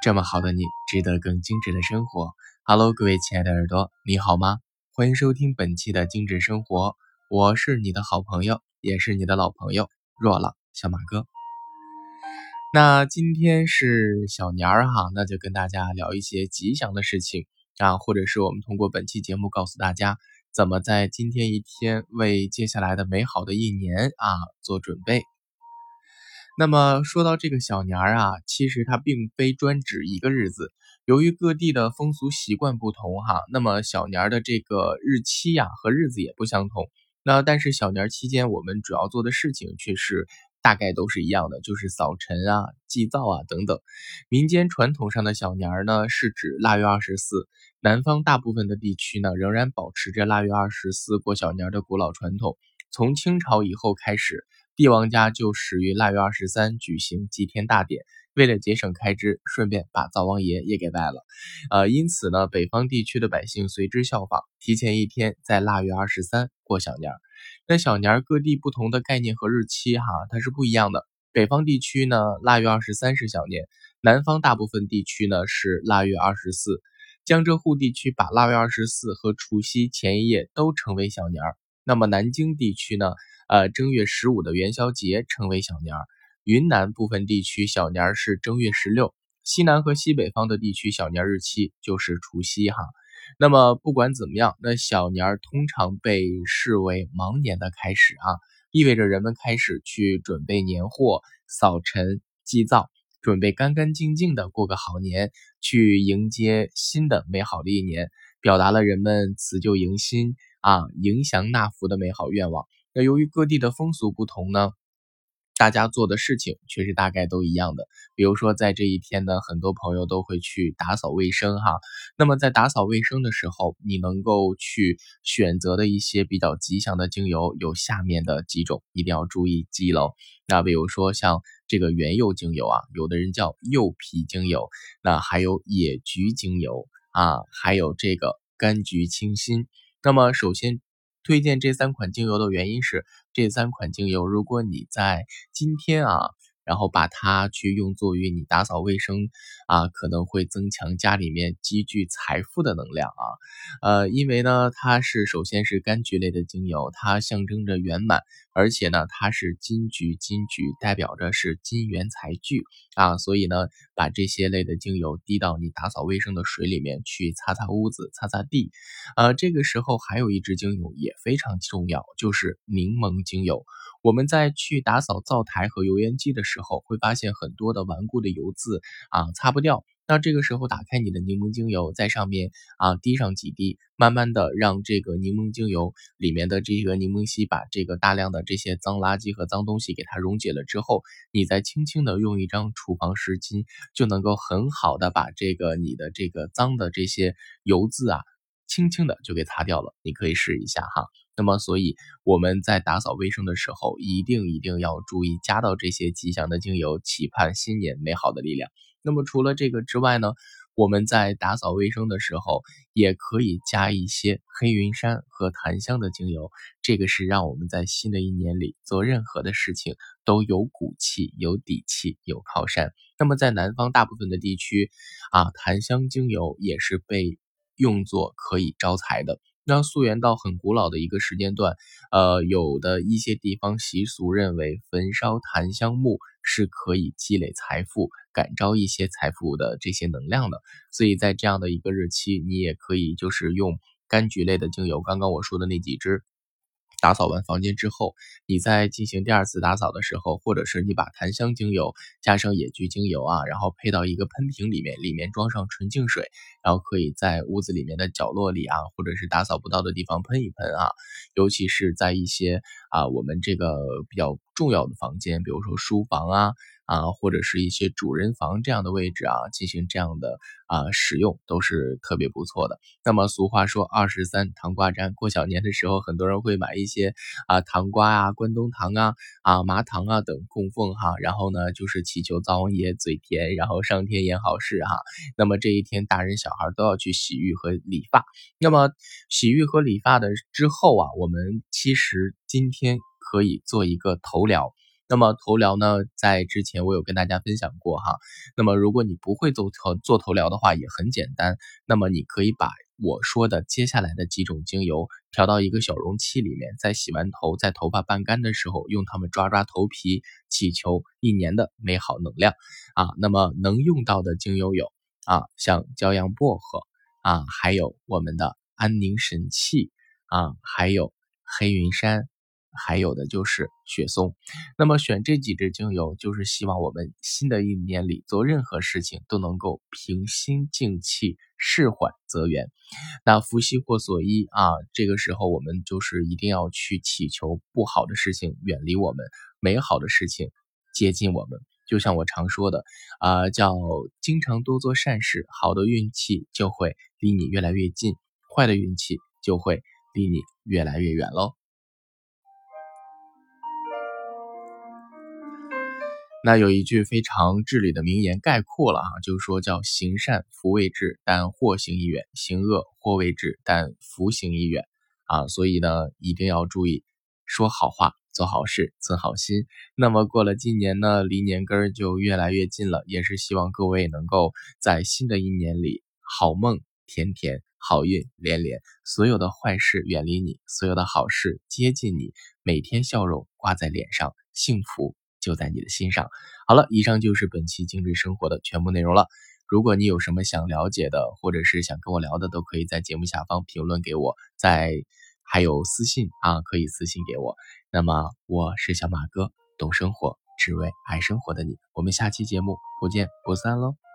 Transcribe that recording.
这么好的你，值得更精致的生活。Hello，各位亲爱的耳朵，你好吗？欢迎收听本期的精致生活，我是你的好朋友，也是你的老朋友若朗小马哥。那今天是小年儿哈，那就跟大家聊一些吉祥的事情啊，或者是我们通过本期节目告诉大家，怎么在今天一天为接下来的美好的一年啊做准备。那么说到这个小年儿啊，其实它并非专指一个日子，由于各地的风俗习惯不同哈，那么小年儿的这个日期呀和日子也不相同。那但是小年儿期间我们主要做的事情却是大概都是一样的，就是扫尘啊、祭灶啊等等。民间传统上的小年儿呢，是指腊月二十四，南方大部分的地区呢仍然保持着腊月二十四过小年的古老传统，从清朝以后开始。帝王家就始于腊月二十三举行祭天大典，为了节省开支，顺便把灶王爷也给拜了。呃，因此呢，北方地区的百姓随之效仿，提前一天在腊月二十三过小年儿。那小年儿各地不同的概念和日期哈，它是不一样的。北方地区呢，腊月二十三是小年；南方大部分地区呢是腊月二十四。江浙沪地区把腊月二十四和除夕前一夜都称为小年儿。那么南京地区呢？呃，正月十五的元宵节称为小年儿。云南部分地区小年儿是正月十六，西南和西北方的地区小年日期就是除夕哈。那么不管怎么样，那小年儿通常被视为忙年的开始啊，意味着人们开始去准备年货、扫尘、祭灶，准备干干净净的过个好年，去迎接新的美好的一年，表达了人们辞旧迎新啊、迎祥纳福的美好愿望。那由于各地的风俗不同呢，大家做的事情却是大概都一样的。比如说，在这一天呢，很多朋友都会去打扫卫生哈。那么在打扫卫生的时候，你能够去选择的一些比较吉祥的精油有下面的几种，一定要注意记喽。那比如说像这个原柚精油啊，有的人叫柚皮精油，那还有野菊精油啊，还有这个柑橘清新。那么首先。推荐这三款精油的原因是，这三款精油，如果你在今天啊。然后把它去用作于你打扫卫生啊，可能会增强家里面积聚财富的能量啊。呃，因为呢，它是首先是柑橘类的精油，它象征着圆满，而且呢，它是金桔，金桔代表着是金元财聚啊。所以呢，把这些类的精油滴到你打扫卫生的水里面去擦擦屋子、擦擦地。呃，这个时候还有一支精油也非常重要，就是柠檬精油。我们在去打扫灶台和油烟机的时候，之后会发现很多的顽固的油渍啊，擦不掉。那这个时候打开你的柠檬精油，在上面啊滴上几滴，慢慢的让这个柠檬精油里面的这个柠檬烯把这个大量的这些脏垃圾和脏东西给它溶解了之后，你再轻轻的用一张厨房湿巾，就能够很好的把这个你的这个脏的这些油渍啊，轻轻的就给擦掉了。你可以试一下哈。那么，所以我们在打扫卫生的时候，一定一定要注意加到这些吉祥的精油，期盼新年美好的力量。那么，除了这个之外呢，我们在打扫卫生的时候，也可以加一些黑云杉和檀香的精油，这个是让我们在新的一年里做任何的事情都有骨气、有底气、有靠山。那么，在南方大部分的地区啊，檀香精油也是被用作可以招财的。那溯源到很古老的一个时间段，呃，有的一些地方习俗认为焚烧檀香木是可以积累财富、感召一些财富的这些能量的，所以在这样的一个日期，你也可以就是用柑橘类的精油，刚刚我说的那几支。打扫完房间之后，你在进行第二次打扫的时候，或者是你把檀香精油加上野菊精油啊，然后配到一个喷瓶里面，里面装上纯净水，然后可以在屋子里面的角落里啊，或者是打扫不到的地方喷一喷啊，尤其是在一些啊我们这个比较重要的房间，比如说书房啊。啊，或者是一些主人房这样的位置啊，进行这样的啊使用都是特别不错的。那么俗话说二十三糖瓜粘，过小年的时候，很多人会买一些啊糖瓜啊、关东糖啊、啊麻糖啊等供奉哈，然后呢就是祈求灶王爷嘴甜，然后上天言好事哈。那么这一天，大人小孩都要去洗浴和理发。那么洗浴和理发的之后啊，我们其实今天可以做一个头疗。那么头疗呢，在之前我有跟大家分享过哈。那么如果你不会做头做头疗的话，也很简单。那么你可以把我说的接下来的几种精油调到一个小容器里面，在洗完头，在头发半干的时候，用它们抓抓头皮，祈求一年的美好能量啊。那么能用到的精油有啊，像骄阳薄荷啊，还有我们的安宁神器啊，还有黑云杉。还有的就是雪松，那么选这几支精油，就是希望我们新的一年里做任何事情都能够平心静气，事缓则圆。那福兮祸所依啊，这个时候我们就是一定要去祈求不好的事情远离我们，美好的事情接近我们。就像我常说的啊，叫经常多做善事，好的运气就会离你越来越近，坏的运气就会离你越来越远喽。那有一句非常至理的名言概括了啊，就是说叫行善福未至，但祸行已远；行恶祸未至，但福行已远。啊，所以呢，一定要注意说好话、做好事、存好心。那么过了今年呢，离年根儿就越来越近了，也是希望各位能够在新的一年里好梦甜甜，好运连连，所有的坏事远离你，所有的好事接近你，每天笑容挂在脸上，幸福。就在你的心上。好了，以上就是本期精致生活的全部内容了。如果你有什么想了解的，或者是想跟我聊的，都可以在节目下方评论给我，在还有私信啊，可以私信给我。那么我是小马哥，懂生活，只为爱生活的你。我们下期节目不见不散喽。